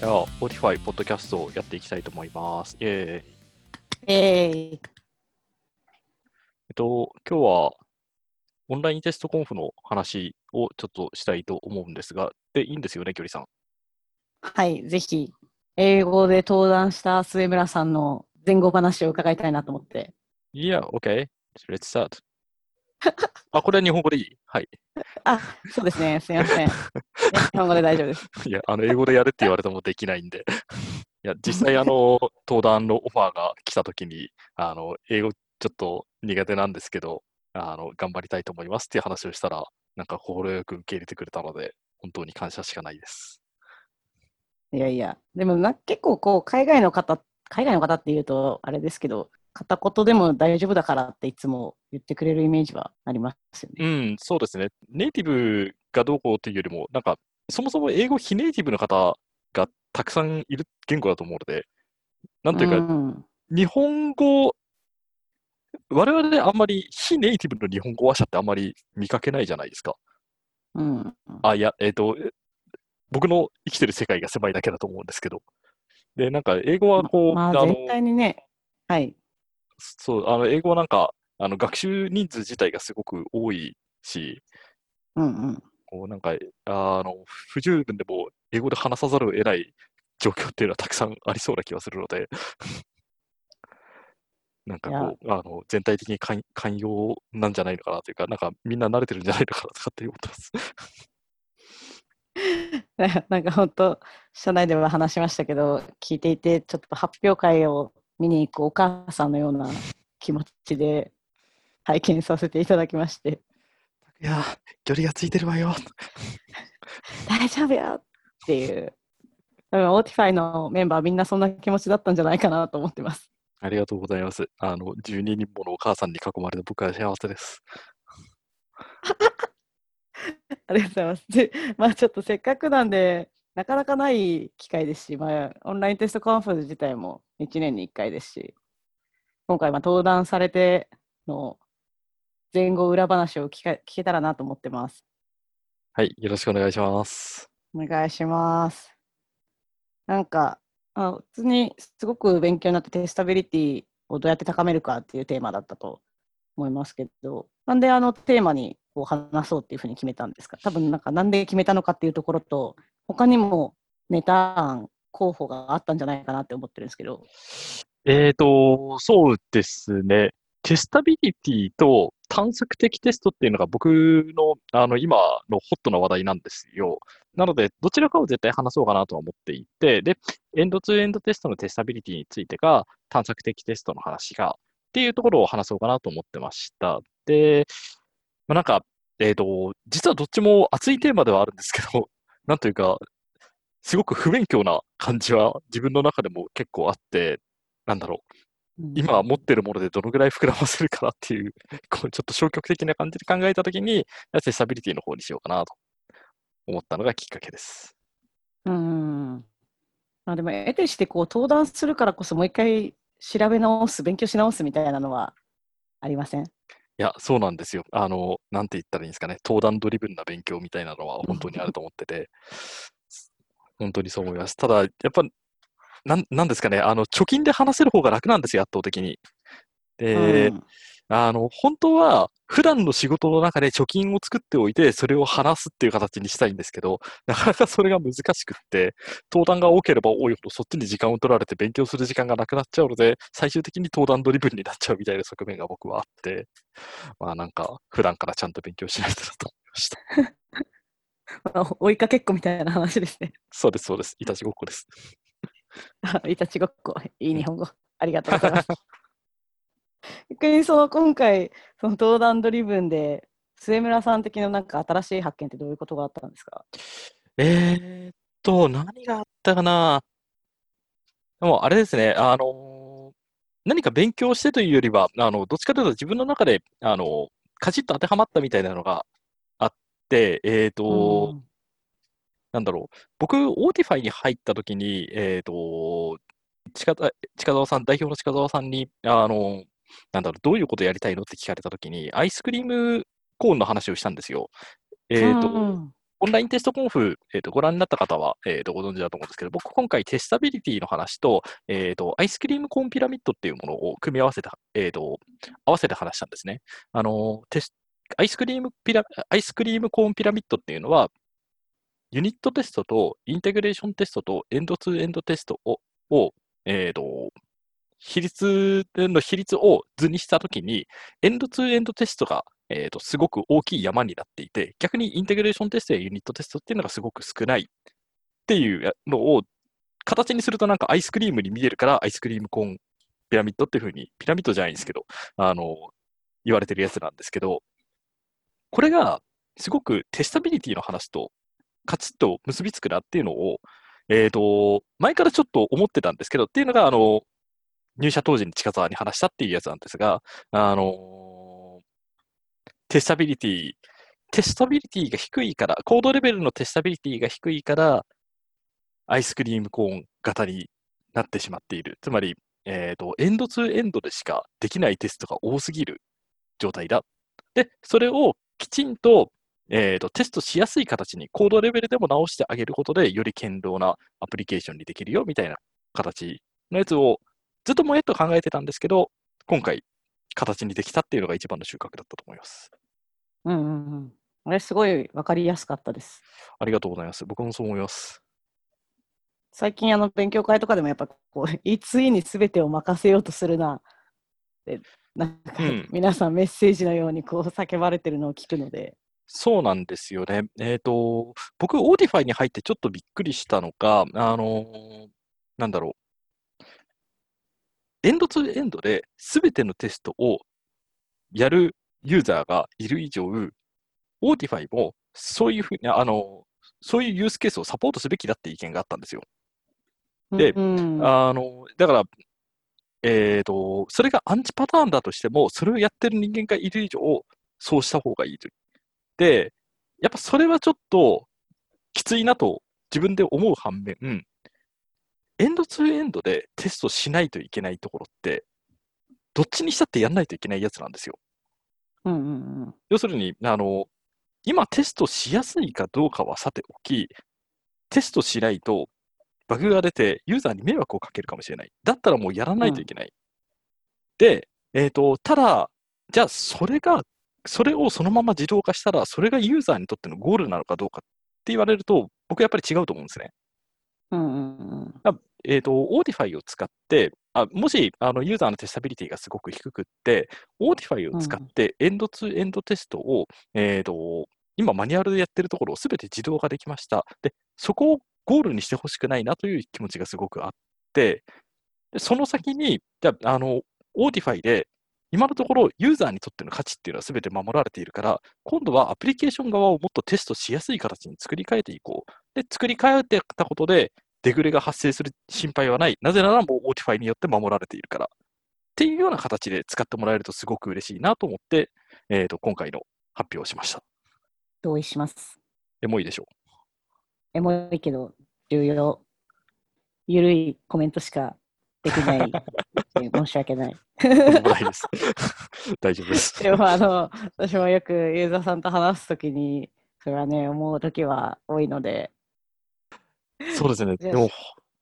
では、Spotify ポッドキャストをやっていきたいと思います。えー、えー、えっと、今日はオンラインテストコンフの話をちょっとしたいと思うんですが、で、いいんですよね、距離さん。はい、ぜひ、英語で登壇した末村さんの前後話を伺いたいなと思って。いや、OK。Let's start. あ、これは日本語でいい？はい。あ、そうですね、すみません。日本語で大丈夫です。いや、あの、英語でやるって言われてもできないんで。いや、実際、あの、登壇のオファーが来たときに、あの、英語ちょっと苦手なんですけど、あの、頑張りたいと思いますっていう話をしたら、なんか快く受け入れてくれたので、本当に感謝しかないです。いやいや、でもな結構こう、海外の方、海外の方っていうとあれですけど、片言でも大丈夫だからっていつも言ってくれるイメージはありますようね。ん、そうですね。ネイティブがどうこうというよりも、なんか、そもそも英語非ネイティブの方がたくさんいる言語だと思うので、なんというか、うん、日本語、我々であんまり非ネイティブの日本語話者ってあんまり見かけないじゃないですか。うん、あ、いや、えっと、え僕の生きてる世界が狭いだけだと思うんですけど。で、なんか、英語はこう、まあ、あの、全体にね、はい。そう、あの、英語はなんか、あの、学習人数自体がすごく多いし、うんうん。こう、なんか、あの、不十分でも英語で話さざるを得ない状況っていうのはたくさんありそうな気がするので、なんかこう、あの、全体的に寛寛容なんじゃないのかなというか、なんかみんな慣れてるんじゃないのかなとかって思ってます。なんか本当、社内では話しましたけど、聞いていて、ちょっと発表会を見に行くお母さんのような気持ちで拝見させていただきまして、いやー、距離がついてるわよ。大丈夫よっていう、多分 Autify のメンバーみんなそんな気持ちだったんじゃないかなと思ってます。ありがとうございます。あの、12人ものお母さんに囲まれて僕は幸せです。ありがとうございます。でまあちょっとせっかくなんで、なかなかない機会ですし、まあ、オンラインテストカンファレンス自体も1年に1回ですし、今回、まあ登壇されての前後裏話を聞か聞けたらなと思ってます。はい、よろしくお願いします。お願いします。なんか、あ普通にすごく勉強になってテスタビリティをどうやって高めるかっていうテーマだったと思いますけど、なんであのテーマにこう話そうっていうふうに決めたんですか？多分なんかなんで決めたのかっていうところと、他にもネタ案、候補があったんじゃないかなって思ってるんですけど、えーと、そうですね。テスタビリティと探索的テストっていうのが僕の、あの今のホットな話題なんですよ。なので、どちらかを絶対話そうかなと思っていて、で、エンドツーエンドテストのテスタビリティについてが、探索的テストの話が、っていうところを話そうかなと思ってました。で、まあ、なんか、えーと、実はどっちも熱いテーマではあるんですけど、なんというか、すごく不勉強な感じは自分の中でも結構あって、なんだろう。うん今持ってるものでどのぐらい膨らませるかなっていう、こうちょっと消極的な感じで考えたときに、テスタビリティの方にしようかなと思ったのがきっかけです。うん。まあでも、得てしてこう登壇するからこそもう一回調べ直す、勉強し直すみたいなのはありません？いや、そうなんですよ。あの、なんて言ったらいいんですかね。登壇ドリブンな勉強みたいなのは本当にあると思ってて、本当にそう思います。ただ、やっぱ、なん、なんですかね。あの、貯金で話せる方が楽なんですよ、圧倒的に。で、うんあの、本当は、普段の仕事の中で貯金を作っておいて、それを話すっていう形にしたいんですけど、なかなかそれが難しくって、登壇が多ければ多いほどそっちに時間を取られて勉強する時間がなくなっちゃうので、最終的に登壇ドリブンになっちゃうみたいな側面が僕はあって、まあなんか、普段からちゃんと勉強しないとなと思いました。まあ追いかけっこみたいな話ですね。そうです、そうです。いたちごっこです。あいたちごっこ、いい日本語。ありがとうございます。逆にその今回、その登壇ドリブンで、末村さん的ななんか新しい発見ってどういうことがあったんですか？えーっと、何があったかな。でも、あれですね、あの、何か勉強してというよりは、あの、どっちかというと自分の中で、あの、カチッと当てはまったみたいなのがあって、えーっと、うんなんだろう。僕、 Autify に入った時に、えっと、近田近澤さん、代表の近澤さんに、あの、なんだろう、どういうことやりたいのって聞かれた時に、アイスクリームコーンの話をしたんですよ。えっと、うんオンラインテストコンフ、えーと、ご覧になった方は、えーと、ご存知だと思うんですけど、僕今回テスタビリティの話と、えーと、アイスクリームコーンピラミッドっていうものを組み合わせて、えー、と合わせて話したんですね。あのテスアイスクリームピラアイスクリームコーンピラミッドっていうのは、ユニットテストとインテグレーションテストとエンドツーエンドテストを、をえー、と比率の比率を図にしたときに、エンドツーエンドテストが、えーと、すごく大きい山になっていて、逆にインテグレーションテストやユニットテストっていうのがすごく少ないっていうのを、形にするとなんかアイスクリームに見えるから、アイスクリームコーンピラミッドっていうふうに、ピラミッドじゃないんですけど、あの、言われてるやつなんですけど、これがすごくテスタビリティの話とカチッと結びつくなっていうのを、えっ、ー、と、前からちょっと思ってたんですけど、っていうのが、あの、入社当時に近沢に話したっていうやつなんですが、あの、テスタビリティ、テスタビリティが低いから、コードレベルのテスタビリティが低いから、アイスクリームコーン型になってしまっている。つまり、えっ、ー、と、エンドツーエンドでしかできないテストが多すぎる状態だ。で、それをきちんとえーと、テストしやすい形にコードレベルでも直してあげることで、より堅牢なアプリケーションにできるよみたいな形のやつをずっともやっと考えてたんですけど、今回、形にできたっていうのが一番の収穫だったと思います。うんうんうん。あれ、すごい分かりやすかったです。ありがとうございます。僕もそう思います。最近、あの、勉強会とかでもやっぱ、こう、 E2E に全てを任せようとするな、で、なんか、皆さんメッセージのようにこう叫ばれてるのを聞くので、そうなんですよね。えっ、と、僕、 Autify に入ってちょっとびっくりしたのが、あのーなんだろう。エンドツーエンドで全てのテストをやるユーザーがいる以上、 Autify もそういうふうに、あの、そういうユースケースをサポートすべきだって意見があったんですよ。で、うんあの、だから、えっ、と、それがアンチパターンだとしても、それをやってる人間がいる以上、そうした方がいいという。で、やっぱそれはちょっときついなと自分で思う反面、エンドツーエンドでテストしないといけないところって、どっちにしたってやんないといけないやつなんですよ。うんうんうん、要するに、あの、今テストしやすいかどうかはさておき、テストしないとバグが出てユーザーに迷惑をかけるかもしれない。だったらもうやらないといけない。うん、で、えっ、ー、と、ただ、じゃあそれがそれをそのまま自動化したら、それがユーザーにとってのゴールなのかどうかって言われると、僕はやっぱり違うと思うんですね。うんうんうん、えっ、ー、と、 Autify を使って、あもしあのユーザーのテスタビリティがすごく低くって、Autify を使ってエンドツーエンドテストを、うん、えっ、ー、と、今マニュアルでやってるところをすべて自動化できました。で、そこをゴールにしてほしくないなという気持ちがすごくあって、でその先に、じゃあ、あの、 Autify で今のところユーザーにとっての価値っていうのは全て守られているから、今度はアプリケーション側をもっとテストしやすい形に作り変えていこう。で、作り変えてたことで、デグレが発生する心配はない。なぜならもう Autify によって守られているから。っていうような形で使ってもらえるとすごく嬉しいなと思って、えー、と今回の発表をしました。同意します。エモいでしょう。エモいけど、重要。ゆるいコメントしかできない。申し訳ない。ないです。大丈夫です。でも、あの、私もよくユーザーさんと話すときに、それはね、思うときは多いので。そうですね。でも、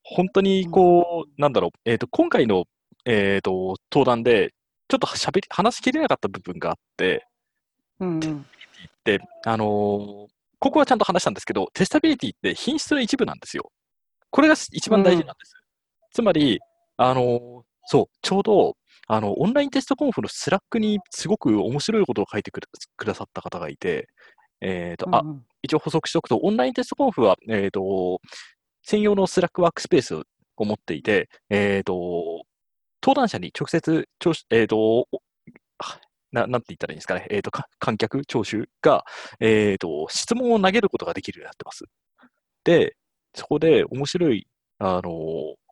本当にこう、うん、なんだろう、えっ、ー、と、今回の、えっ、ー、と、登壇で、ちょっとしゃべり、話しきれなかった部分があって、うん、うん、で、あのー、ここはちゃんと話したんですけど、テスタビリティって品質の一部なんですよ。これが一番大事なんです。うん、つまり、あの、そう、ちょうど、あの、 Online Test Conf の Slack にすごく面白いことを書いてくださった方がいて、えっ、ー、と、あ、一応補足しておくと、 Online Test Conf は、えっ、ー、と、専用の Slack ワークスペースを持っていて、えっ、ー、と、登壇者に直接、えっ、と、ななんて言ったらいいんですかね、えっ、と、観客、聴衆が、えっ、と、質問を投げることができるようになってます。で、そこで面白い、あの、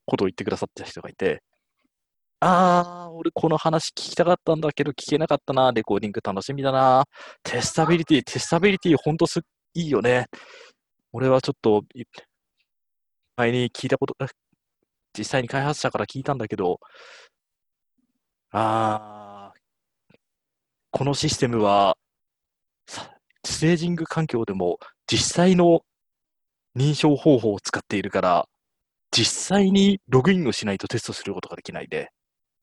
ことを言ってくださった人がいて、あー、俺この話聞きたかったんだけど聞けなかったな。レコーディング楽しみだな。テスタビリティ、テスタビリティほんとすいいよね。俺はちょっと、前に聞いたこと、実際に開発者から聞いたんだけど、あー、このシステムは、ステージング環境でも実際の認証方法を使っているから、実際にログインをしないとテストすることができないで、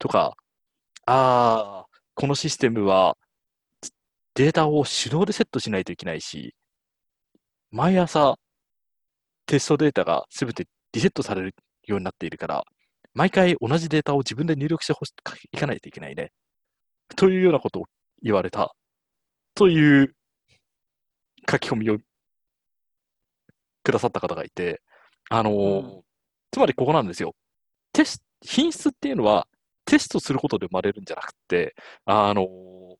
とか、ああ、このシステムはデータを手動でセットしないといけないし、毎朝テストデータがすべてリセットされるようになっているから、毎回同じデータを自分で入力してほしいかないといけないね。というようなことを言われた。という書き込みをくださった方がいて、あのーうんつまりここなんですよ。テス品質っていうのはテストすることで生まれるんじゃなくて、あのー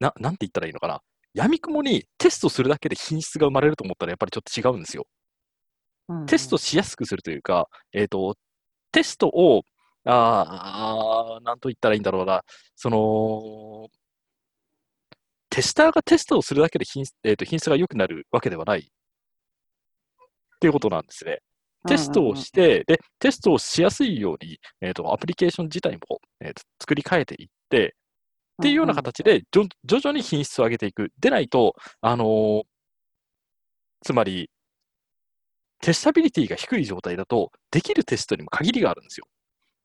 な、なんて言ったらいいのかな。闇雲にテストするだけで品質が生まれると思ったらやっぱりちょっと違うんですよ。うんテストしやすくするというか、えっ、と、テストを、あーなんと言ったらいいんだろうな、その、テスターがテストをするだけで品,、えー、と品質が良くなるわけではないっていうことなんですね。テストをして、で、テストをしやすいように、えっ、と、アプリケーション自体も、えーと作り変えていって、っていうような形で、徐々に品質を上げていく。でないと、あのーつまり、テスタビリティが低い状態だと、できるテストにも限りがあるんですよ。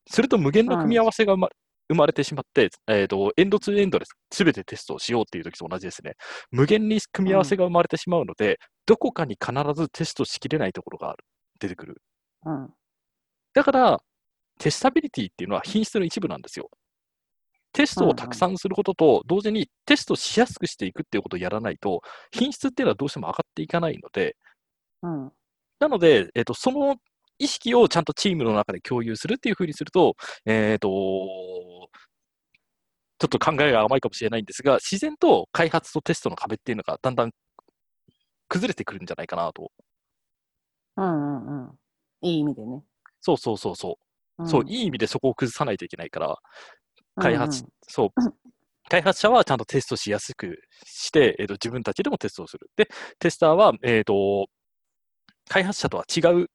すると無限の組み合わせが生ま生まれてしまって、えーと、エンドツーエンドで全てテストをしようっていう時と同じですね。無限に組み合わせが生まれてしまうので、どこかに必ずテストしきれないところがある、出てくる。うんだから、テスタビリティっていうのは品質の一部なんですよ。テストをたくさんすることと同時にテストしやすくしていくっていうことをやらないと、品質っていうのはどうしても上がっていかないので、うんなので、えっと、その意識をちゃんとチームの中で共有するっていうふうにすると、えっと、ちょっと考えが甘いかもしれないんですが、自然と開発とテストの壁っていうのがだんだん崩れてくるんじゃないかなと。うんうんうんいい意味でね。そうそうそうそう。んそう、いい意味でそこを崩さないといけないから、開発、うんそう。開発者はちゃんとテストしやすくして、えーと自分たちでもテストをする。で、テスターは、えーと開発者とは違う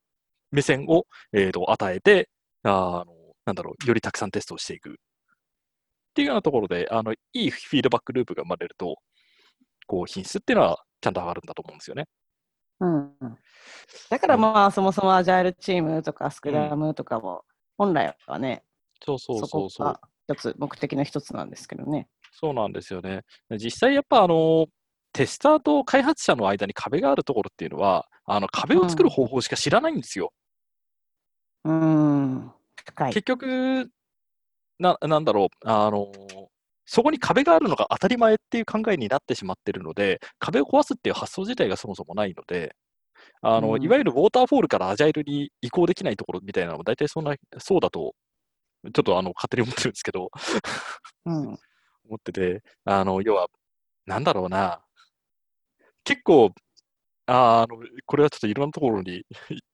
目線を、えーと与えてあの、なんだろう、よりたくさんテストをしていく。っていうようなところで、あのいいフィードバックループが生まれると、こう品質っていうのはちゃんと上がるんだと思うんですよね。うんうんだからまあそもそもアジャイルチームとかスクラムとかも本来はね、そうそうそうこそう。つ目的の一つなんですけどね。そうなんですよね。実際やっぱあの、テスターと開発者の間に壁があるところっていうのは、あの壁を作る方法しか知らないんですよ。うーん結。局な、なんだろう、あの、そこに壁があるのが当たり前っていう考えになってしまってるので、壁を壊すっていう発想自体がそもそもないので、あの、うん。いわゆるウォーターフォールからアジャイルに移行できないところみたいなのも大体そんな、そうだと、ちょっとあの、勝手に思ってるんですけど、うん。思ってて、あの、要は、なんだろうな、結構、あーあの、これはちょっといろんなところにい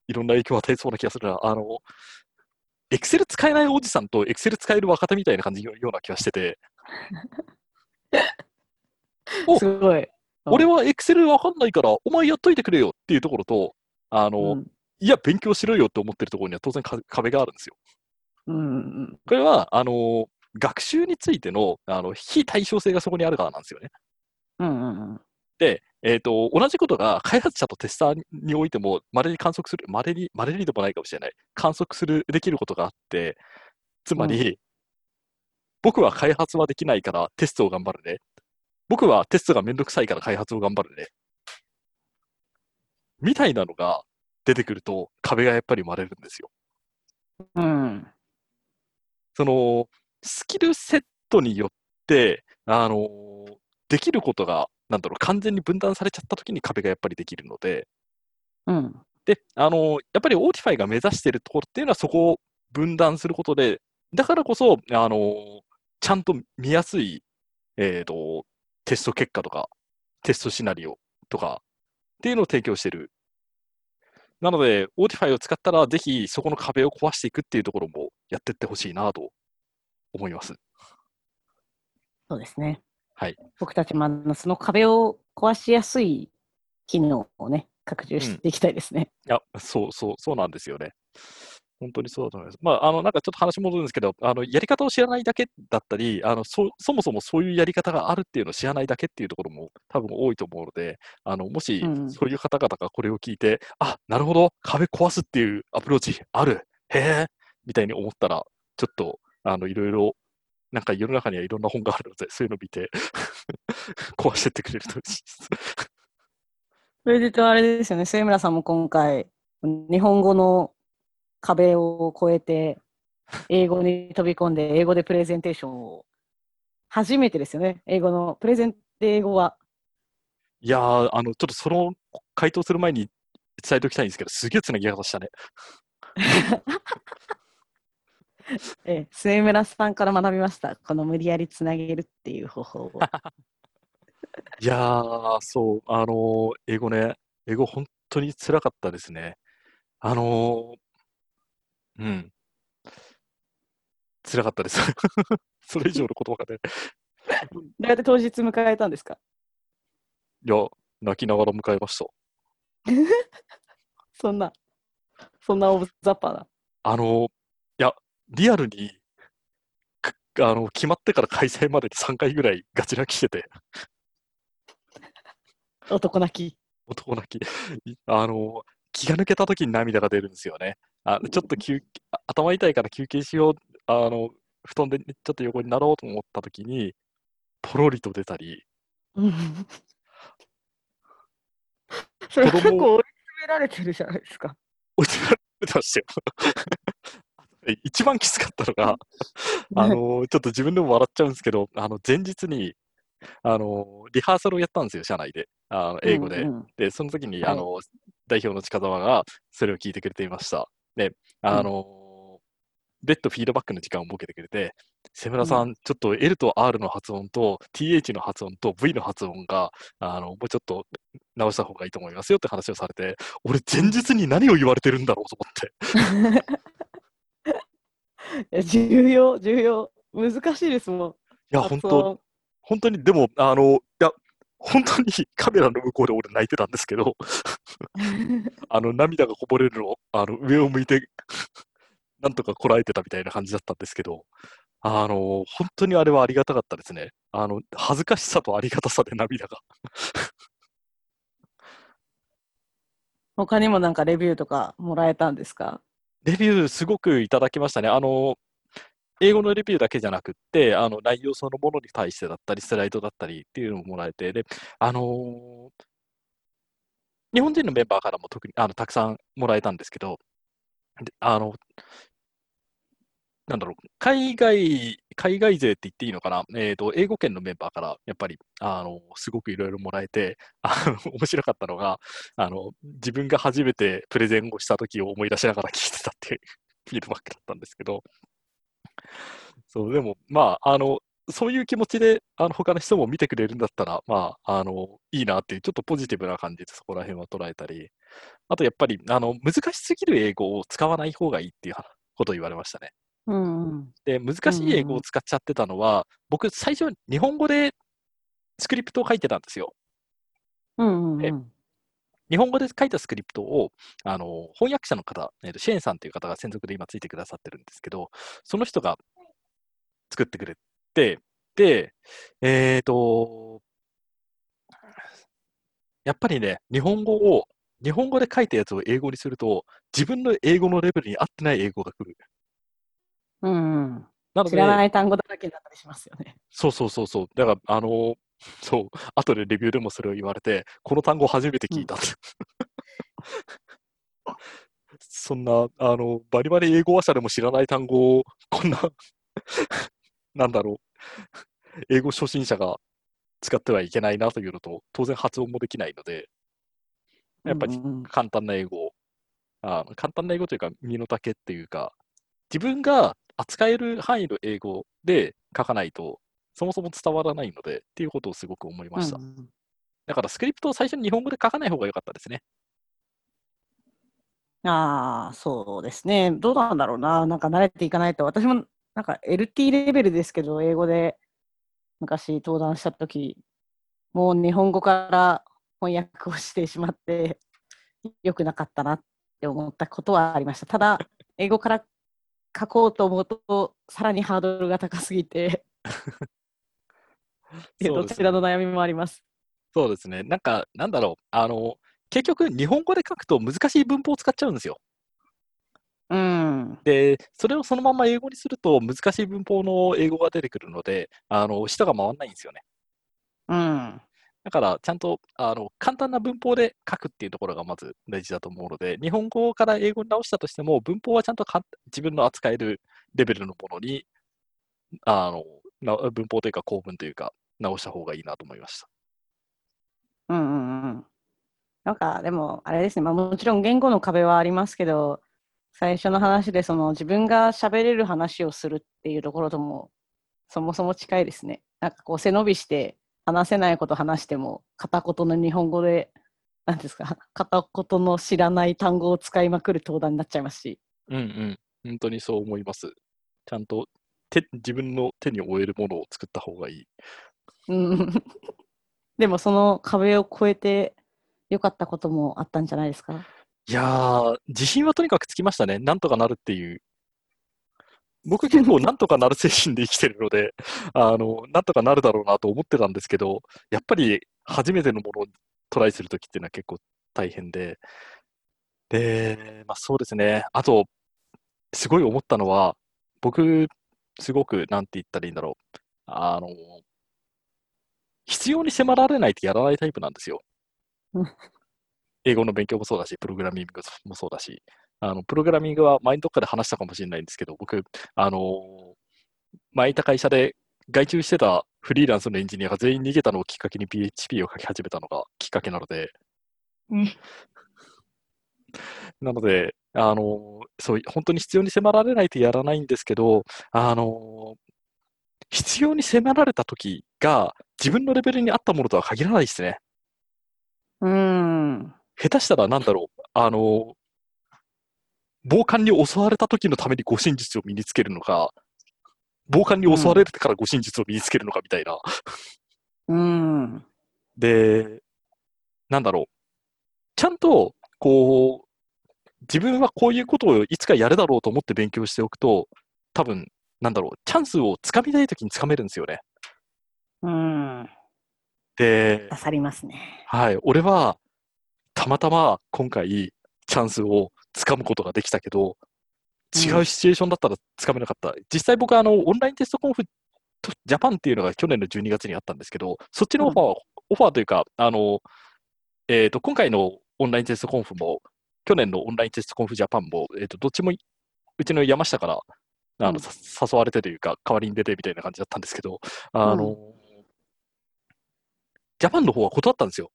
いろんな影響を与えそうな気がするな。あの、エクセル使えないおじさんとエクセル使える若手みたいな感じのような気がしてて、おすごい。うん俺はエクセルわかんないから、お前やっといてくれよっていうところと、あの、うんいや、勉強しろよって思ってるところには当然か壁があるんですよ。うんうんこれは、あの、学習についての、あの、非対称性がそこにあるからなんですよね。うんうんうんで、えっ、と、同じことが開発者とテスターにおいても、まれに観測する、まれに、まれにでもないかもしれない。観測する、できることがあって、つまり、僕は開発はできないからテストを頑張るね。僕はテストがめんどくさいから開発を頑張るね。みたいなのが出てくると壁がやっぱり生まれるんですよ。うんその、スキルセットによって、あの、できることが、なんだろう、完全に分断されちゃった時に壁がやっぱりできるので、うんで、あの、やっぱり Autify が目指しているところっていうのはそこを分断することで、だからこそ、あの、ちゃんと見やすい、えっ、と、テスト結果とか、テストシナリオとかっていうのを提供している。なので、 Autify を使ったら、ぜひそこの壁を壊していくっていうところもやっていってほしいなと思います。そうですね。はい。僕たちもその壁を壊しやすい機能をね、拡充していきたいですね。いや、そうそう、そうなんですよね。本当にそうだと思います。まあ、あの、なんかちょっと話戻るんですけど、あの、やり方を知らないだけだったり、あの、そ、そもそもそういうやり方があるっていうのを知らないだけっていうところも多分多いと思うので、あの、もしうんそういう方々がこれを聞いて、あ、なるほど、壁壊すっていうアプローチある、へえ、みたいに思ったら、ちょっと、あの、いろいろ、なんか世の中にはいろんな本があるので、そういうのを見て、壊してってくれると嬉しいです。それで言うとあれですよね、末村さんも今回、日本語の壁を越えて、英語に飛び込んで、英語でプレゼンテーションを、初めてですよね、英語の、プレゼンで英語は。いやー、あの、ちょっとその回答する前に伝えておきたいんですけど、すげえつなぎ方したね。ええ、末村さんから学びました。この無理やりつなげるっていう方法を。いやー、そう、あのー英語ね、英語本当に辛かったですね。あのーうん。辛かったです。それ以上の言葉がね。どうやって当日迎えたんですか？いや、泣きながら迎えました。そんな、そんなオブザッパーな。あのーいや、リアルに、くあの、決まってから開催までに3回ぐらいガチ泣きしてて、男泣き。男泣き。いあの、気が抜けた時に涙が出るんですよね。あちょっと休あ頭痛いから休憩しよう、あの、布団でちょっと横になろうと思った時に、ポロリと出たり、うんそれ結構追い詰められてるじゃないですか。追い詰められてましたよ。一番きつかったのが、あの、ちょっと自分でも笑っちゃうんですけど、あの、前日に、あの、リハーサルをやったんですよ、社内で。あの英語で。うんうんで、その時に、はいあの、代表の近澤がそれを聞いてくれていました。で、あの、別途フィードバックの時間を設けてくれて、瀬村さん、ちょっと L と R の発音と TH の発音と V の発音が、あの、もうちょっと直した方がいいと思いますよって話をされて、俺前日に何を言われてるんだろうと思って。いや重要、重要。難しいですもん。いや、発本当音本当に、でも、あの、いや、本当にカメラの向こうで俺泣いてたんですけど、あの、涙がこぼれるのを、あの、上を向いて、なんとかこらえてたみたいな感じだったんですけど、あの、本当にあれはありがたかったですね。あの、恥ずかしさとありがたさで涙が。他にもなんかレビューとかもらえたんですか？レビューすごくいただきましたね。あの、英語のレビューだけじゃなくって、あの、内容そのものに対してだったり、スライドだったりっていうのももらえて、で、あのー日本人のメンバーからも特に、あの、たくさんもらえたんですけど、あの、なんだろう、海外、海外勢って言っていいのかな、えっと、英語圏のメンバーから、やっぱり、あの、すごくいろいろもらえて、あの、面白かったのが、あの、自分が初めてプレゼンをした時を思い出しながら聞いてたっていうフィードバックだったんですけど、そう、でも、まあ、あの、そういう気持ちで、あの、他の人も見てくれるんだったら、まあ、あの、いいなっていう、ちょっとポジティブな感じでそこら辺は捉えたり、あとやっぱり、あの、難しすぎる英語を使わない方がいいっていうことを言われましたね。うんうん。で、難しい英語を使っちゃってたのは、僕、最初、日本語でスクリプトを書いてたんですよ。うんうんえうん。日本語で書いたスクリプトを、あの、翻訳者の方、えーとシェーンさんという方が専属で今ついてくださってるんですけど、その人が作ってくれて、で、えっ、と、やっぱりね、日本語を、日本語で書いたやつを英語にすると、自分の英語のレベルに合ってない英語が来る。うんうん。なので、知らない単語だらけだったりしますよね。そうそうそうそう。だから、あの、そう、後でレビューでもそれを言われて、この単語初めて聞いた。って。そんな、あの、バリバリ英語話者でも知らない単語を、こんな、なんだろう、英語初心者が使ってはいけないなというのと、当然発音もできないので、やっぱりうんうん。簡単な英語を、あの簡単な英語というか、身の丈っていうか、自分が扱える範囲の英語で書かないと、そもそも伝わらないので、っていうことをすごく思いました。うんうんだからスクリプトを最初に日本語で書かない方が良かったですね。ああ、そうですね。どうなんだろうな。なんか慣れていかないと。私もなんか LT レベルですけど、英語で昔登壇したとき、もう日本語から翻訳をしてしまって、良くなかったなって思ったことはありました。ただ、英語から書こうと思うと、さらにハードルが高すぎて、どちらの悩みもあります。そうですね。なんか、なんだろう。あの、結局、日本語で書くと難しい文法を使っちゃうんですよ。うん。で、それをそのまま英語にすると難しい文法の英語が出てくるので、あの、舌が回らないんですよね。うん。だから、ちゃんと、あの、簡単な文法で書くっていうところがまず大事だと思うので、日本語から英語に直したとしても、文法はちゃんとか自分の扱えるレベルのものに、あの、な文法というか構文というか、直した方がいいなと思いました。うんうんうん。なんか、でも、あれですね、まあ、もちろん言語の壁はありますけど、最初の話でその自分が喋れる話をするっていうところともそもそも近いですね。なんかこう背伸びして話せないこと話しても片言の日本語で何ですか片言の知らない単語を使いまくる登壇になっちゃいますし。うんうん。本当にそう思います。ちゃんと手自分の手に負えるものを作った方がいい。うん、でもその壁を越えて良かったこともあったんじゃないですか？いやー、自信はとにかくつきましたね。なんとかなるっていう。僕結構なんとかなる精神で生きてるので、あの、なんとかなるだろうなと思ってたんですけど、やっぱり初めてのものをトライするときっていうのは結構大変で、で、まあそうですね。あと、すごい思ったのは、僕、すごく、なんて言ったらいいんだろう。あの、必要に迫られないとやらないタイプなんですよ。英語の勉強もそうだし、プログラミングもそうだし、あのプログラミングは前にどっかで話したかもしれないんですけど、僕、あの前いた会社で外注してたフリーランスのエンジニアが全員逃げたのをきっかけに PHP を書き始めたのがきっかけなので、うんなので、あのそう、本当に必要に迫られないとやらないんですけど、あの必要に迫られた時が自分のレベルに合ったものとは限らないですね。うん。下手したらなんだろう、あの、暴漢に襲われた時のために護身術を身につけるのか、暴漢に襲われてから護身術を身につけるのかみたいな。うん。で、なんだろう、ちゃんと、こう、自分はこういうことをいつかやるだろうと思って勉強しておくと、多分、なんだろう、チャンスをつかみたい時につかめるんですよね。うん。で、刺さりますね。はい、俺は、たまたま今回、チャンスをつかむことができたけど、違うシチュエーションだったらつかめなかった。実際僕、あの、オンラインテストコンフとジャパンっていうのが去年の12月にあったんですけど、そっちのオファーは、オファーというか、あの、えっ、と、今回のオンラインテストコンフも、去年のオンラインテストコンフジャパンも、えっ、と、どっちもうちの山下から、あの、うんさ誘われてというか、代わりに出てみたいな感じだったんですけど、あの、ジャパンの方は断ったんですよ。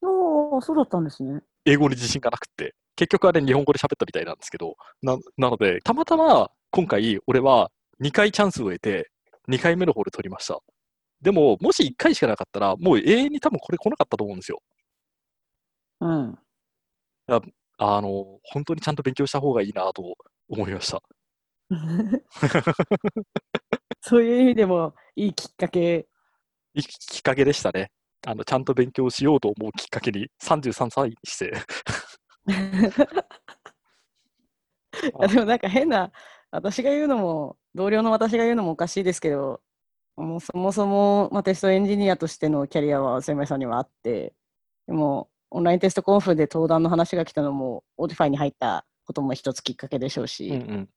そうだったんですね。英語に自信がなくって、結局あれ日本語で喋ったみたいなんですけど、ななので、たまたま今回、俺は2回チャンスを得て、2回目の方で取りました。でも、もし1回しかなかったら、もう永遠に多分これ来なかったと思うんですよ。うん。あの、本当にちゃんと勉強した方がいいなと思いました。そういう意味でもいいきっかけ。いいきっかけでしたね。あの、ちゃんと勉強しようと思うきっかけに、33歳にして。いやでもなんか変な、私が言うのも、同僚の私が言うのもおかしいですけど、もうそもそも、まあ、テストエンジニアとしてのキャリアは千枚さんにはあって、でも、 Online Test Conf で登壇の話が来たのも、 Autify に入ったことも一つきっかけでしょうし、うんうん。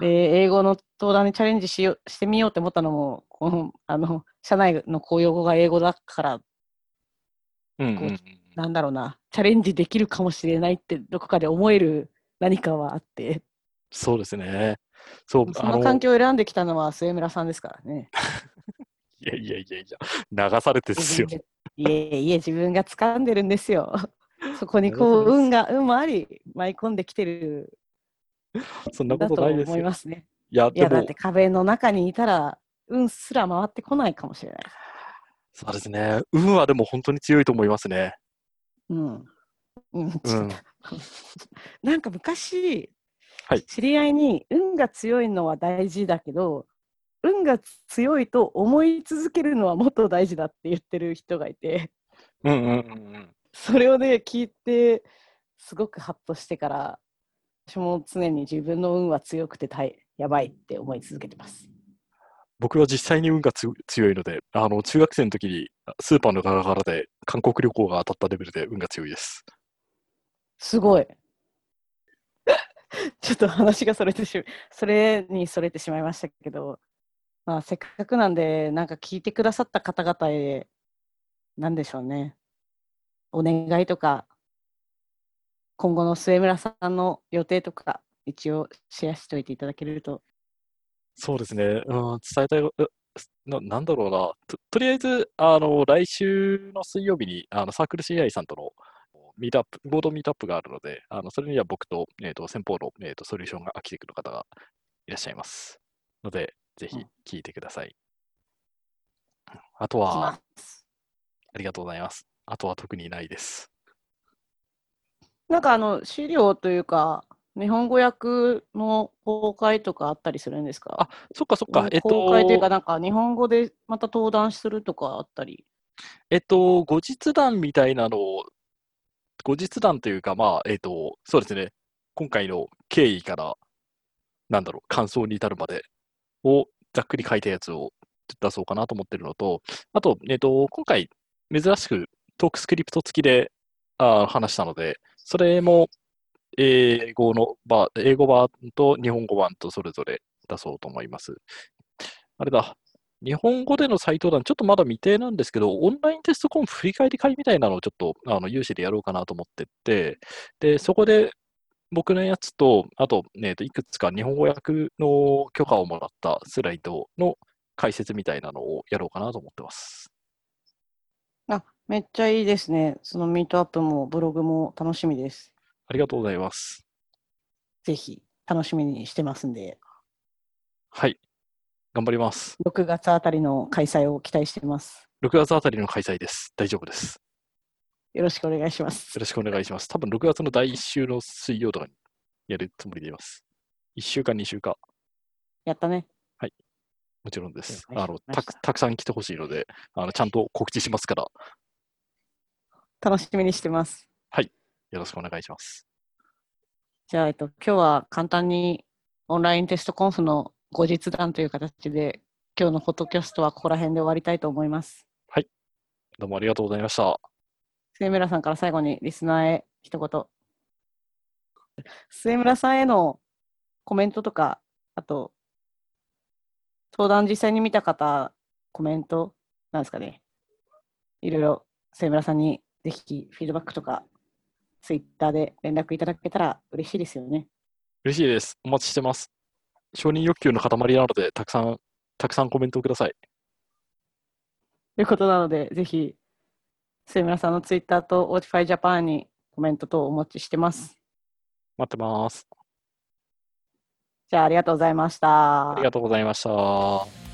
で、英語の登壇にチャレンジしよしてみようって思ったのも、この、あの、社内の公用語が英語だから、うんうんうんなんだろうな、チャレンジできるかもしれないって、どこかで思える何かはあって、そうですね。そう、その環境を選んできたのは末村さんですからね。いやいやいやいや、流されてですよ。いえいえ、自分が掴んでるんですよ。そこにこう、運が、運もあり、舞い込んできてるそんなこだととないですよ。思いますね。いや、いや、だって、壁の中にいたら、運すら回ってこないかもしれない。そうですね。運はでも本当に強いと思いますね。うん。うん、うん。なんか昔、はい知り合いに運が強いのは大事だけど運が強いと思い続けるのはもっと大事だって言ってる人がいてうんうんうんうん。それをね聞いてすごくハッとしてからも常に自分の運は強くて大やばいって思い続けてます。僕は実際に運がつ強いので、あの、中学生の時にスーパーのガラガラで韓国旅行が当たったレベルで運が強いです。すごい。ちょっと話がそれてしそれにそれてしまいましたけど、まあ、せっかくなんで、なんか聞いてくださった方々へ、なんでしょうね。お願いとか、今後の末村さんの予定とか、一応シェアしておいていただけると。そうですね。うん、伝えたい、ななんだろうな。ととりあえず、あの、来週の水曜日に、あの、サークル CI さんとのミートアップ、合同ミートアップがあるので、あの、それには僕と、えっ、と、先方の、えー、とソリューションがアーキテクの方がいらっしゃいます。ので、ぜひうん聞いてください。あといきは。ありがとうございます。あとは特にないです。なんかあの資料というか、日本語訳の公開とかあったりするんですか？あそっかそっか。えっ公開というか、と、なんか日本語でまた登壇するとかあったり。えっと、後日談みたいなのを、後日談というか、まあ、えっと、そうですね。今回の経緯から、なんだろう、感想に至るまでをざっくり書いたやつを出そうかなと思ってるのと、あと、えっと、今回、珍しくトークスクリプト付きであ話したので、それも英語の版、英語版と日本語版とそれぞれ出そうと思います。あれだ、日本語での再登壇、ちょっとまだ未定なんですけど、オンラインテストコンフ振り返り会みたいなのをちょっとあの有志でやろうかなと思ってて、で、そこで僕のやつと、あと,、ね、といくつか日本語訳の許可をもらったスライドの解説みたいなのをやろうかなと思ってます。あ、めっちゃいいですね。そのミートアップもブログも楽しみです。ありがとうございます。ぜひ楽しみにしてますんで、はい。頑張ります。6月あたりの開催を期待しています。6月あたりの開催です。大丈夫です。よろしくお願いしますよ。ろしくお願いします。多分6月の第1週の水曜とかにやるつもりでいます。1週間、2週間。やったね。もちろんです。あのたたくたくさん来てほしいのであの、ちゃんと告知しますから、楽しみにしてます。よろしくお願いします。じゃあ、えっと、今日は簡単にオンラインテストコンフの後日談という形で、今日のフォトキャストはここら辺で終わりたいと思います。どうもありがとうございました。末村さんから最後にリスナーへ一言。末村さんへのコメントとか、あと、登壇実際に見た方、コメント、なんですかね。いろいろ末村さんにぜひフィードバックとか、ツイッターで連絡いただけたら嬉しいですよね。嬉しいです。お待ちしてます。承認欲求の塊なので、たくさん、たくさんコメントをください。ということなので、ぜひ、末村さんのツイッターと Autify Japan にコメント等お待ちしてます。待ってます。じゃあ、ありがとうございました。ありがとうございました。